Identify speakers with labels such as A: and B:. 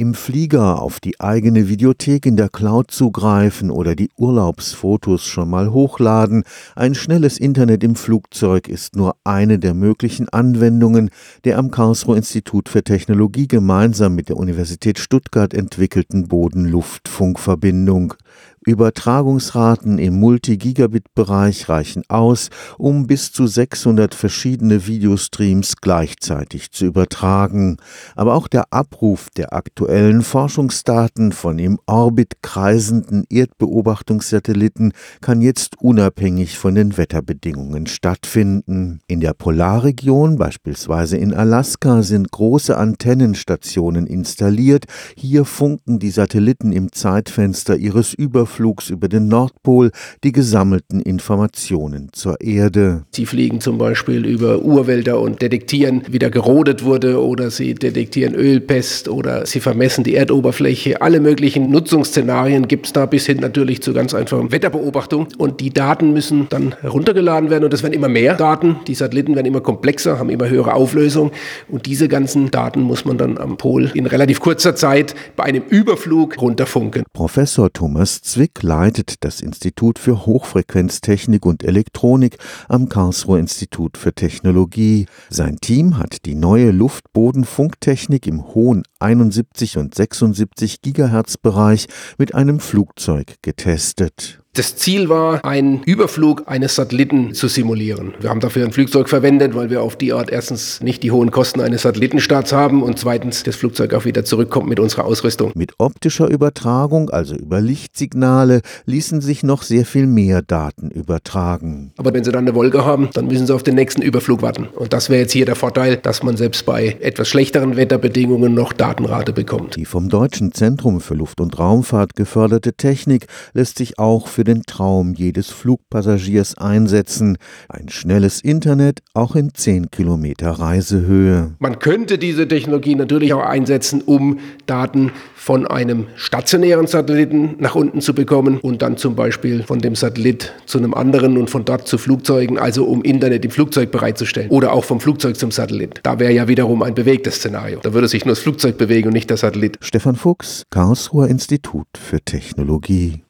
A: Im Flieger auf die eigene Videothek in der Cloud zugreifen oder die Urlaubsfotos schon mal hochladen, ein schnelles Internet im Flugzeug ist nur eine der möglichen Anwendungen der am Karlsruher Institut für Technologie gemeinsam mit der Universität Stuttgart entwickelten Boden-Luftfunk-Verbindung. Übertragungsraten im Multi-Gigabit-Bereich reichen aus, um bis zu 600 verschiedene Videostreams gleichzeitig zu übertragen. Aber auch der Abruf der aktuellen Forschungsdaten von im Orbit kreisenden Erdbeobachtungssatelliten kann jetzt unabhängig von den Wetterbedingungen stattfinden. In der Polarregion, beispielsweise in Alaska, sind große Antennenstationen installiert. Hier funken die Satelliten im Zeitfenster ihres Überflugs Überflugs über den Nordpol die gesammelten Informationen zur Erde.
B: Sie fliegen zum Beispiel über Urwälder und detektieren, wie da gerodet wurde oder sie detektieren Ölpest oder sie vermessen die Erdoberfläche. Alle möglichen Nutzungsszenarien gibt es da bis hin natürlich zu ganz einfachen Wetterbeobachtung. Und die Daten müssen dann heruntergeladen werden und es werden immer mehr Daten. Die Satelliten werden immer komplexer, haben immer höhere Auflösung und diese ganzen Daten muss man dann am Pol in relativ kurzer Zeit bei einem Überflug runterfunken.
A: Professor Thomas Zwick Zwick leitet das Institut für Hochfrequenztechnik und Elektronik am Karlsruher Institut für Technologie. Sein Team hat die neue Luftbodenfunktechnik im hohen 71 und 76 Gigahertz Bereich mit einem Flugzeug getestet.
B: Das Ziel war, einen Überflug eines Satelliten zu simulieren. Wir haben dafür ein Flugzeug verwendet, weil wir auf die Art erstens nicht die hohen Kosten eines Satellitenstarts haben und zweitens das Flugzeug auch wieder zurückkommt mit unserer Ausrüstung.
A: Mit optischer Übertragung, also über Lichtsignale, ließen sich noch sehr viel mehr Daten übertragen.
B: Aber wenn Sie dann eine Wolke haben, dann müssen Sie auf den nächsten Überflug warten. Und das wäre jetzt hier der Vorteil, dass man selbst bei etwas schlechteren Wetterbedingungen noch Datenrate bekommt.
A: Die vom Deutschen Zentrum für Luft- und Raumfahrt geförderte Technik lässt sich auch für den Traum jedes Flugpassagiers einsetzen. Ein schnelles Internet auch in 10 Kilometer Reisehöhe.
B: Man könnte diese Technologie natürlich auch einsetzen, um Daten von einem stationären Satelliten nach unten zu bekommen und dann zum Beispiel von dem Satellit zu einem anderen und von dort zu Flugzeugen, also um Internet im Flugzeug bereitzustellen. Oder auch vom Flugzeug zum Satellit. Da wäre ja wiederum ein bewegtes Szenario. Da würde sich nur das Flugzeug bewegen und nicht der Satellit.
A: Stefan Fuchs, Karlsruher Institut für Technologie.